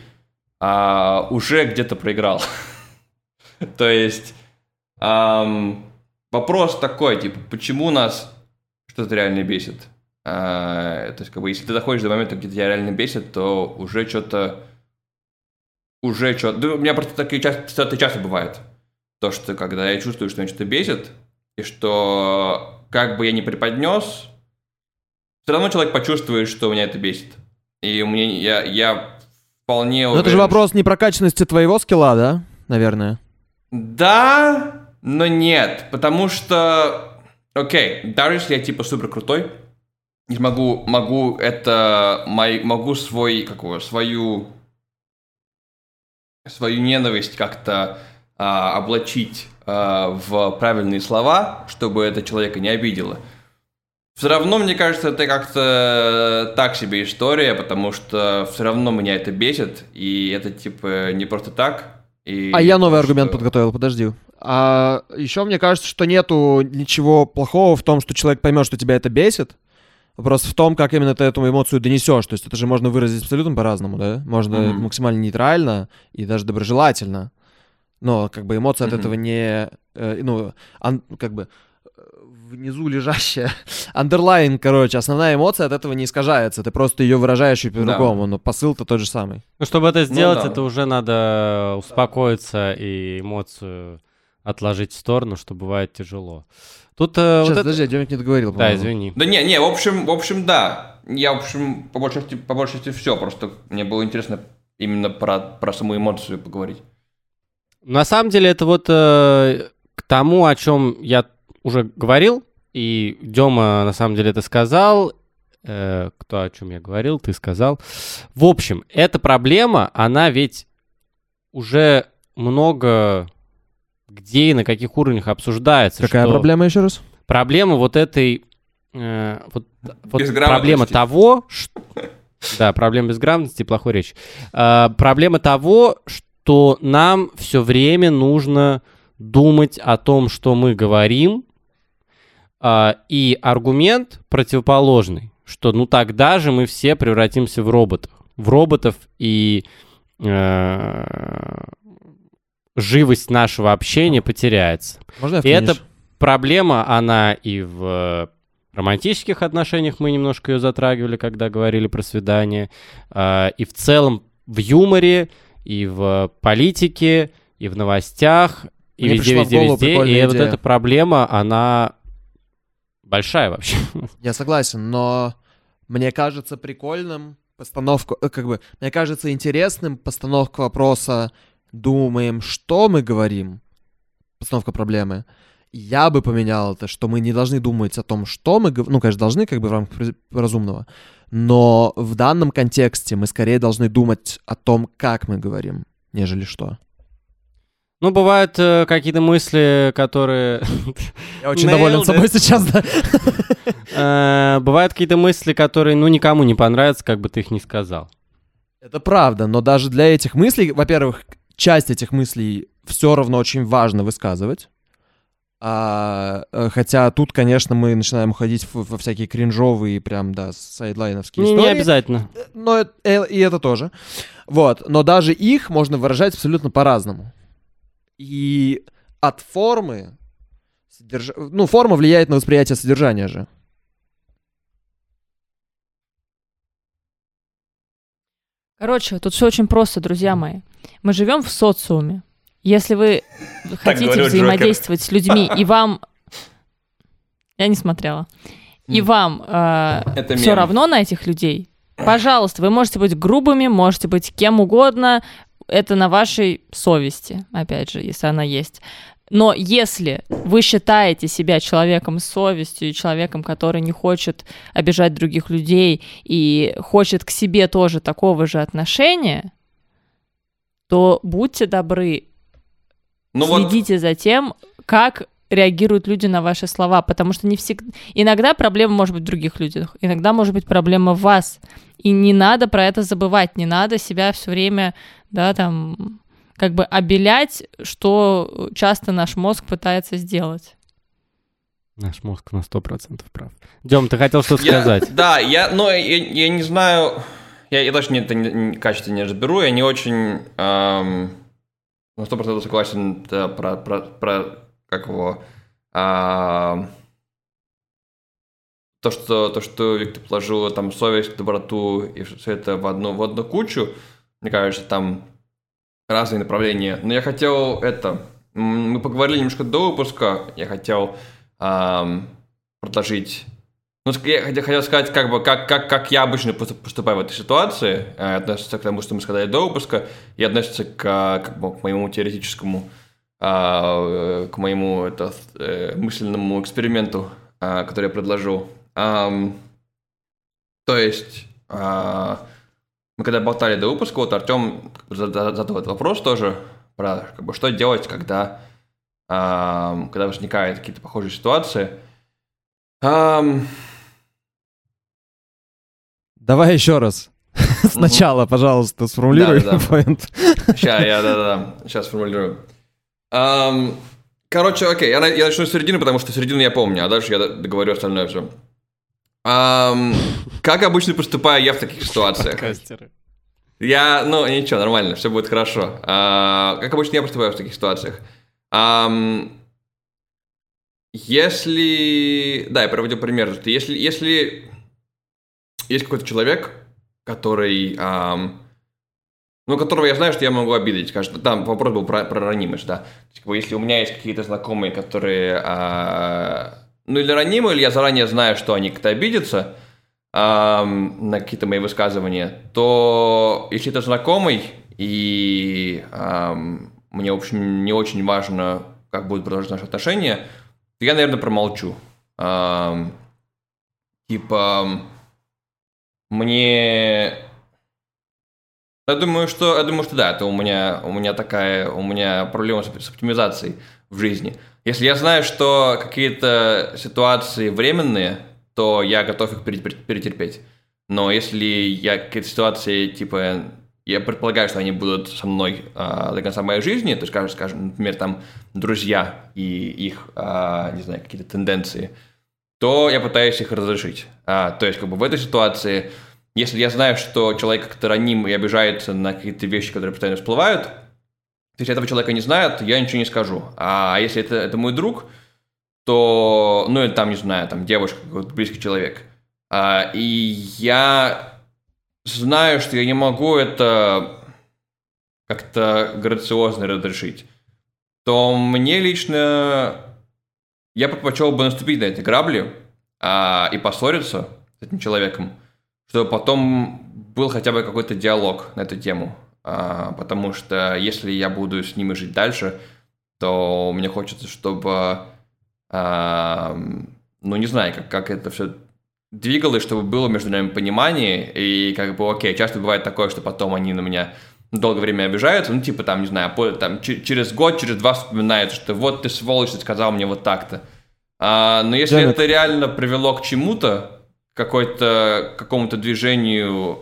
а, уже где-то проиграл. То есть ам, вопрос такой, типа, почему нас что-то реально бесит? А, то есть, как бы, если ты доходишь до момента, где тебя реально бесит, то уже что-то... Уже что-то... Да, у меня просто такие часто, часто бывает. То, что когда я чувствую, что меня что-то бесит, и что как бы я не преподнес, все равно человек почувствует, что меня это бесит. И у меня я, я вполне Ну это же уверен, вопрос не прокачанности твоего скилла, да? Наверное. Да, но нет, потому что, окей, даже если я типа супер крутой, и могу, могу это, мой, могу свой, как его, свою, свою ненависть как-то а, облачить в правильные слова, чтобы это человека не обидело. Все равно, мне кажется, это как-то так себе история, потому что все равно меня это бесит, и это типа не просто так. И А я новый то, аргумент что- подготовил, подожди. А еще мне кажется, что нету ничего плохого в том, что человек поймет, что тебя это бесит. Вопрос в том, как именно ты эту эмоцию донесешь. То есть это же можно выразить абсолютно по-разному, да? Можно Мгм. максимально нейтрально и даже доброжелательно. Но как бы эмоция от этого не... э, ну, ан- как бы внизу лежащая underline, короче, основная эмоция от этого не искажается. Ты просто ее выражаешь и по-другому, но посыл-то тот же самый. Ну, чтобы это сделать, да. это уже надо успокоиться и эмоцию отложить в сторону, что бывает тяжело. Тут э, Сейчас, вот это... подожди, Демик не договорил, Да, извини. Да не, не, в общем, в общем, да. Я, в общем, по большей части, по большей части все. Просто мне было интересно именно про, про саму эмоцию поговорить. На самом деле это вот э, к тому, о чем я уже говорил, и Дема на самом деле это сказал, э, кто о чем я говорил, ты сказал. В общем, эта проблема, она ведь уже много где и на каких уровнях обсуждается. Какая что проблема еще раз? Проблема вот этой... э, вот, вот проблема того, что... Да, проблема безграмотности и плохой речи. А, проблема того, что нам все время нужно думать о том, что мы говорим, а, и аргумент противоположный, что ну тогда же мы все превратимся в роботов. В роботов и э, живость нашего общения потеряется. Можно я И вклинюсь? проблема, она и в романтических отношениях, мы немножко ее затрагивали, когда говорили про свидание, а, и в целом в юморе, и в политике, и в новостях, и Мне везде, везде, везде. И прикольная вот идея. эта проблема, она большая вообще. Я согласен, но мне кажется прикольным постановку, э, как бы, мне кажется интересным постановка вопроса «думаем, что мы говорим?» Постановка проблемы. Я бы поменял это, что мы не должны думать о том, что мы говорим. Ну, конечно, должны, как бы, в рамках разумного. Но в данном контексте мы скорее должны думать о том, как мы говорим, нежели что. Ну, бывают э, какие-то мысли, которые... Я очень доволен собой сейчас, да. э, Бывают какие-то мысли, которые, ну, никому не понравятся, как бы ты их не сказал. Это правда, но даже для этих мыслей, во-первых, часть этих мыслей все равно очень важно высказывать. А, э, хотя тут, конечно, мы начинаем уходить во всякие кринжовые, прям, да, сайдлайновские Не, не истории. обязательно. Но это- э, и это тоже. Вот. Но даже их можно выражать абсолютно по-разному. И от формы... содерж- Ну, форма влияет на восприятие содержания же. Короче, тут все очень просто, друзья мои. Мы живем в социуме. Если вы хотите взаимодействовать с людьми, и вам... Я не смотрела. И вам Это все мем. равно на этих людей, пожалуйста, вы можете быть грубыми, можете быть кем угодно, это на вашей совести, опять же, если она есть. Но если вы считаете себя человеком с совестью и человеком, который не хочет обижать других людей и хочет к себе тоже такого же отношения, то будьте добры, Ну вот, следите за тем, как реагируют люди на ваши слова, потому что не всегда... Иногда проблема может быть в других людях, иногда может быть проблема в вас. И не надо про это забывать, не надо себя все время, да, там, как бы обелять, что часто наш мозг пытается сделать. Наш мозг на 100% прав. Дем, ты хотел что-то я- сказать? Да, я, но я, я не знаю, я, я точно это не, не- качественно не разберу, я не очень эм, на 100% согласен да, про, про, про, как его, ам, то, что, то, что Виктор положил там совесть, доброту и все это в одну, в одну кучу, мне кажется, там разные направления. Но я хотел это... Мы поговорили немножко до выпуска. Я хотел ам, предложить... Ну, я хотел, хотел сказать, как бы, как, как, как я обычно поступ- поступаю в этой ситуации. э, Относится к тому, что мы сказали до выпуска, и относится к, как бы, к моему теоретическому, а, э, к моему это, э, мысленному эксперименту, а, который я предложил. Ам, то есть, а, мы когда болтали до выпуска, вот Артем задал этот вопрос тоже про как бы, что делать, когда, когда возникают какие-то похожие ситуации. Ам, Давай еще раз. Сначала, пожалуйста, сформулируй Да-да-да. поинт. Сейчас, я, да-да-да, сейчас формулирую. Ам, короче, окей, я, я начну с середины, потому что середину я помню, а дальше я договорю остальное все. как обычно поступаю я в таких ситуациях? Я, ну, ничего, нормально, все будет хорошо. А, как обычно я поступаю в таких ситуациях? Ам, если... Да, я приводил пример. Если, если есть какой-то человек, который... ам, ну, которого я знаю, что я могу обидеть. Скажем, там вопрос был про, про ранимость, да. То бы, если у меня есть какие-то знакомые, которые... а, ну, или ранимы, или я заранее знаю, что они как-то обидятся, ам, на какие-то мои высказывания, то если это знакомый, и ам, мне, в общем, не очень важно, как будут продолжаться наши отношения, то я, наверное, промолчу. Ам, типа, мне... Я думаю, что, я думаю, что да, это у меня, у меня такая, у меня проблема с, с оптимизацией в жизни. Если я знаю, что какие-то ситуации временные, то я готов их пере- пере- перетерпеть. Но если я какие-то ситуации, типа, я предполагаю, что они будут со мной а, до конца моей жизни, то есть, скажем, скажем, например, там, друзья и их, а, не знаю, какие-то тенденции, то я пытаюсь их разрешить. А, то есть, как бы в этой ситуации, если я знаю, что человек как-то раним и обижается на какие-то вещи, которые постоянно всплывают, то если этого человека не знают, я ничего не скажу. А если это, это мой друг, то, ну, или там, не знаю, там, девушка, какой-то близкий человек, а, и я знаю, что я не могу это как-то грациозно разрешить, то мне лично я предпочел бы наступить на эти грабли а, и поссориться с этим человеком, чтобы потом был хотя бы какой-то диалог на эту тему. А, потому что если я буду с ними жить дальше, то мне хочется, чтобы, а, ну не знаю, как, как это все двигалось, чтобы было между нами понимание, и как бы, окей, часто бывает такое, что потом они на меня долгое время обижаются, ну, типа, там, не знаю, по- там, че- через год, через два вспоминают, что вот ты сволочь, ты сказал мне вот так-то. А, но если Джанет. это реально привело к чему-то, какой-то, какому-то движению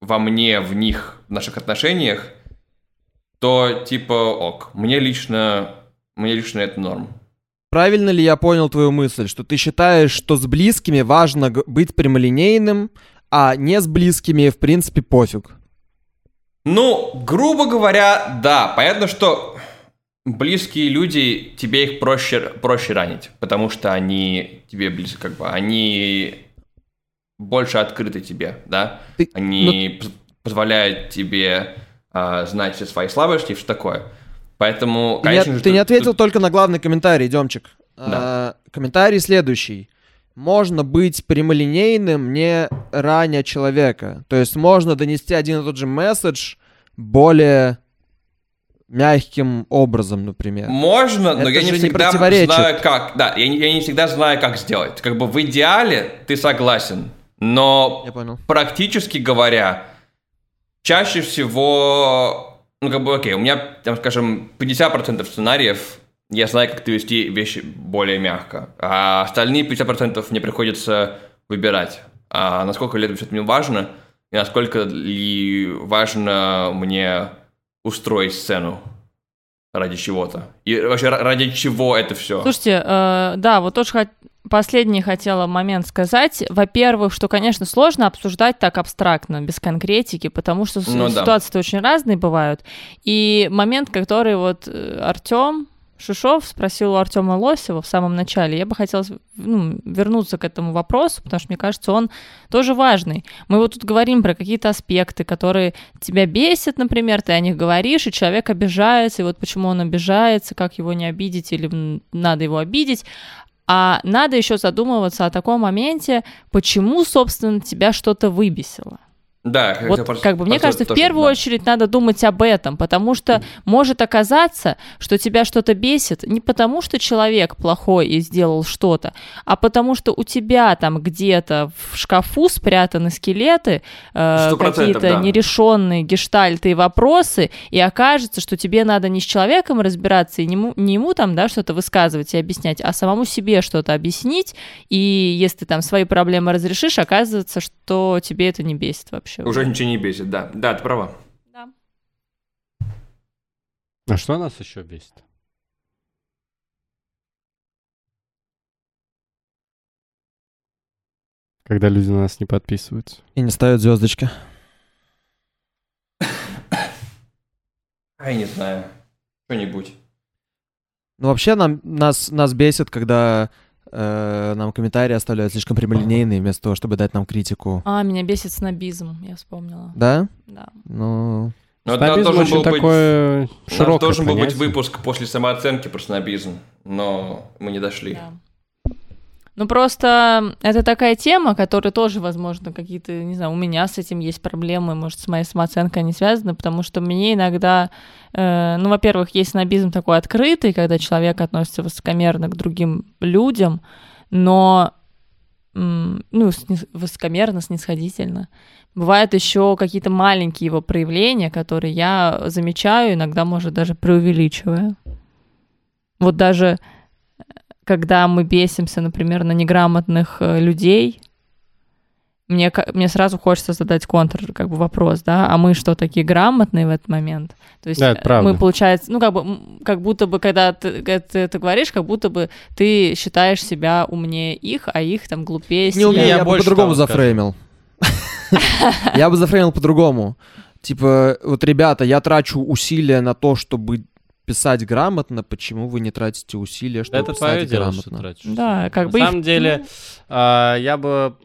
во мне, в них, в наших отношениях, то, типа, ок, мне лично, мне лично это норм. Правильно ли я понял твою мысль, что ты считаешь, что с близкими важно быть прямолинейным, а не с близкими, в принципе, пофиг? Ну, грубо говоря, да. Понятно, что близкие люди, тебе их проще, проще ранить, потому что они тебе близко, как бы, они больше открыты тебе, да? Ты- Они поз- позволяют тебе а, знать все свои слабости и все такое. Поэтому, Ты, не, конечно же, ты не тут- ответил тут- только на главный комментарий, Демчик. А, комментарий следующий. Можно быть прямолинейным, не раня человека. То есть можно донести один и тот же месседж более мягким образом, например. Можно, но Это я не не всегда противоречит. знаю, как. Да, я, не- я не всегда знаю, как сделать. Как бы в идеале ты согласен, но практически говоря, чаще всего, ну, как бы, окей, у меня, там, скажем, 50% сценариев, я знаю, как довести вещи более мягко, а остальные 50% мне приходится выбирать. А насколько ли это все-таки важно, и насколько ли важно мне устроить сцену ради чего-то. И вообще, ра- ради чего это все? Слушайте, э, да, вот тоже последний хотела момент сказать. Во-первых, что, конечно, сложно обсуждать так абстрактно, без конкретики, потому что Ну да. ситуации очень разные бывают. И момент, который вот Артем Шишов спросил у Артема Лосева в самом начале, я бы хотела ну, вернуться к этому вопросу, потому что, мне кажется, он тоже важный. Мы вот тут говорим про какие-то аспекты, которые тебя бесят, например, ты о них говоришь, и человек обижается, и вот почему он обижается, как его не обидеть или надо его обидеть. А надо еще задумываться о таком моменте, почему, собственно, тебя что-то выбесило. Да, как, Вот, это просто- как бы, мне кажется, в первую да. очередь надо думать об этом, потому что может оказаться, что тебя что-то бесит не потому, что человек плохой и сделал что-то, а потому что у тебя там где-то в шкафу спрятаны скелеты, э, какие-то да. нерешенные гештальты и вопросы, и окажется, что тебе надо не с человеком разбираться и не ему, не ему там, да, что-то высказывать и объяснять, а самому себе что-то объяснить, и если ты там свои проблемы разрешишь, оказывается, что тебе это не бесит вообще. Уже ничего не бесит, да. Да, ты права. Да. А что нас еще бесит? Когда люди на нас не подписываются. И не ставят звездочки. А, я не знаю. Что-нибудь. Ну, вообще, нам, нас, нас бесит, когда э, нам комментарии оставляют слишком прямолинейные, вместо того, чтобы дать нам критику. А, меня бесит снобизм, я вспомнила. Да? Да. Ну, Но это Снобизм должен очень был быть... такое нас широкое должен был быть понятие. выпуск после самооценки про снобизм, но мы не дошли. да. Ну, просто это такая тема, которая тоже, возможно, какие-то, не знаю, у меня с этим есть проблемы, может, с моей самооценкой они связаны, потому что мне иногда, э, ну, во-первых, есть снобизм такой открытый, когда человек относится высокомерно к другим людям, но, ну, высокомерно, снисходительно. Бывают еще какие-то маленькие его проявления, которые я замечаю, иногда, может, даже преувеличивая. Вот даже когда мы бесимся, например, на неграмотных э, людей, мне, мне сразу хочется задать контр, как бы вопрос, да, а мы что, такие грамотные в этот момент? То есть Да, это э, правда. мы, получается, ну, как бы, как будто бы, когда ты, когда ты это говоришь, как будто бы ты считаешь себя умнее их, а их там глупее не умею, я я, бы больше по-другому зафреймил. Я бы зафреймил по-другому. Типа, вот, ребята, я трачу усилия на то, чтобы писать грамотно, почему вы не тратите усилия, чтобы Это твое писать дело, что грамотно? тратишь. Да, как На бы их- самом деле, ну, а, я бы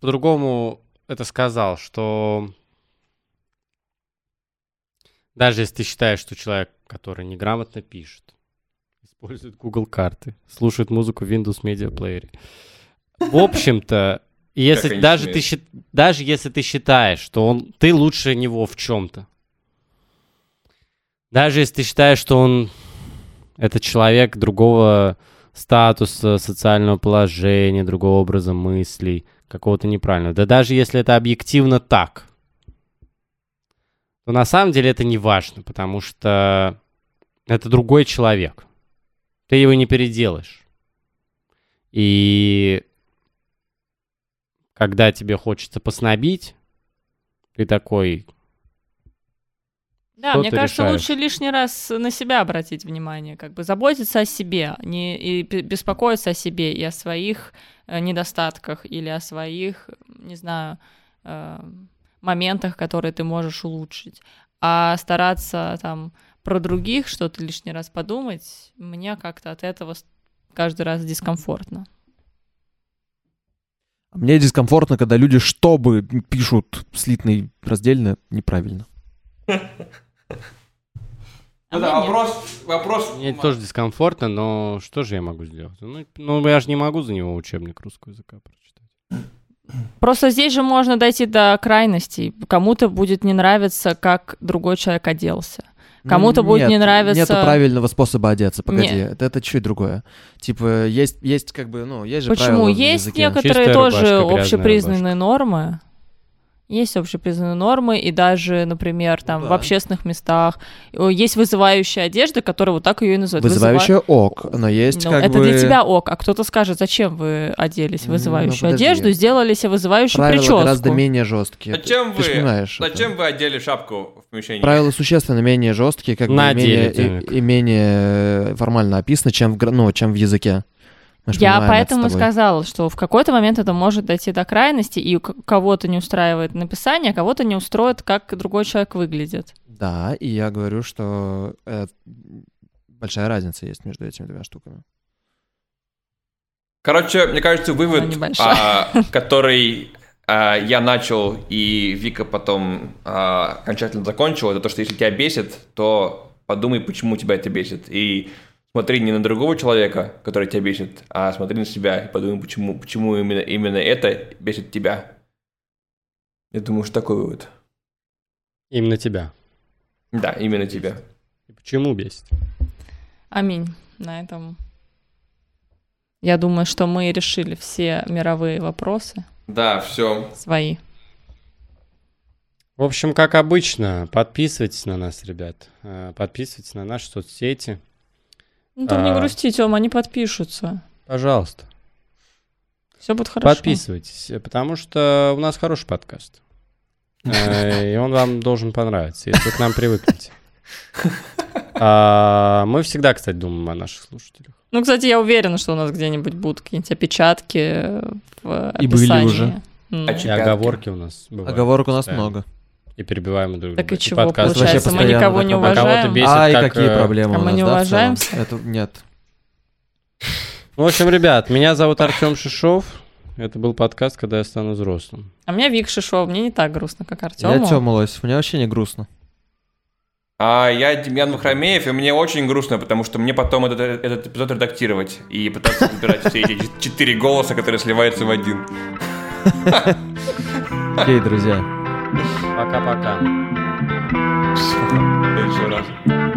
по-другому это сказал, что даже если ты считаешь, что человек, который неграмотно пишет, использует Google карты, слушает музыку в Windows Media Player, в общем-то, если даже ты даже если ты считаешь, что он ты лучше него в чем-то, даже если ты считаешь, что он это человек другого статуса, социального положения, другого образа мыслей, какого-то неправильного. Да даже если это объективно так, то на самом деле это не важно, потому что это другой человек. Ты его не переделаешь. И когда тебе хочется поснобить, ты такой, Да, мне кажется, решаешь? лучше лишний раз на себя обратить внимание, как бы заботиться о себе, не и бе- беспокоиться о себе и о своих э, недостатках или о своих, не знаю, э, моментах, которые ты можешь улучшить, а стараться там про других что-то лишний раз подумать, мне как-то от этого каждый раз дискомфортно. Мне дискомфортно, когда люди чтобы пишут слитно и раздельно неправильно. А Ну да, мне нет. вопрос, вопрос... мне тоже дискомфортно, но что же я могу сделать? Ну, ну, я же не могу за него учебник русского языка прочитать. Просто здесь же можно дойти до крайностей. Кому-то будет не нравиться, как другой человек оделся. Кому-то будет нет, не нравиться... Нету правильного способа одеться, погоди, Не. это, это чуть другое. Типа, есть, есть как бы, ну, есть же Почему? правила в Есть некоторые Чистая тоже рубашка, общепризнанные нормы. Есть общепризнанные нормы, и даже, например, там Ну в да. общественных местах есть вызывающая одежда, которая вот так ее и называют. Вызывающая ок, но есть Ну, как это бы... для тебя ок, а кто-то скажет, зачем вы оделись в Ну, вызывающую подожди. одежду, сделали себе вызывающую Правила прическу. гораздо менее жесткие. Зачем Ты вы, понимаешь это. зачем вы одели шапку в помещении? Правила существенно менее жесткие, как бы и менее, и, и менее формально описаны, чем в, ну, чем в языке. Ж Я поэтому сказала, что в какой-то момент это может дойти до крайности, и кого-то не устраивает написание, а кого-то не устроит, как другой человек выглядит. Да, и я говорю, что э, большая разница есть между этими двумя штуками. Короче, мне кажется, вывод, а, который а, я начал и Вика потом а, окончательно закончила, это то, что если тебя бесит, то подумай, почему тебя это бесит. И смотри не на другого человека, который тебя бесит, а смотри на себя и подумай, почему, почему именно, именно это бесит тебя. Я думаю, что такой вывод. Именно тебя. Да, именно тебя. И почему бесит? Аминь. На этом я думаю, что мы решили все мировые вопросы Да, все. свои. В общем, как обычно, подписывайтесь на нас, ребят. Э, Подписывайтесь на наши соцсети. Ну там не А. грусти, Тёма, они подпишутся. Пожалуйста, Все будет хорошо. подписывайтесь, потому что у нас хороший подкаст. Э, И он вам должен понравиться, если вы к нам привыкнете. А, Мы всегда, кстати, думаем о наших слушателях. Ну, кстати, я уверена, что у нас где-нибудь будут какие-нибудь опечатки в И были описании. уже. Ну, А И оговорки у нас бывают. Оговорок у нас постоянно. много. И перебиваем друг друга. Так и И чего, подкаст получается, мы никого не так. А кого-то уважаем? бесит, Ай, как, какие э, проблемы а у мы нас, не да, уважаемся? Это нет. Ну, в общем, ребят, меня зовут Артем Шишов. Это был подкаст «Когда я стану взрослым». А меня Вик Шишов, мне не так грустно, как Артему. Я Тёма Лосев, мне вообще не грустно. А я Демьян Вахромеев, и мне очень грустно, потому что мне потом этот, этот эпизод редактировать и пытаться выбирать все эти четыре голоса, которые сливаются в один. Окей, друзья. Пока-пока. В следующий раз.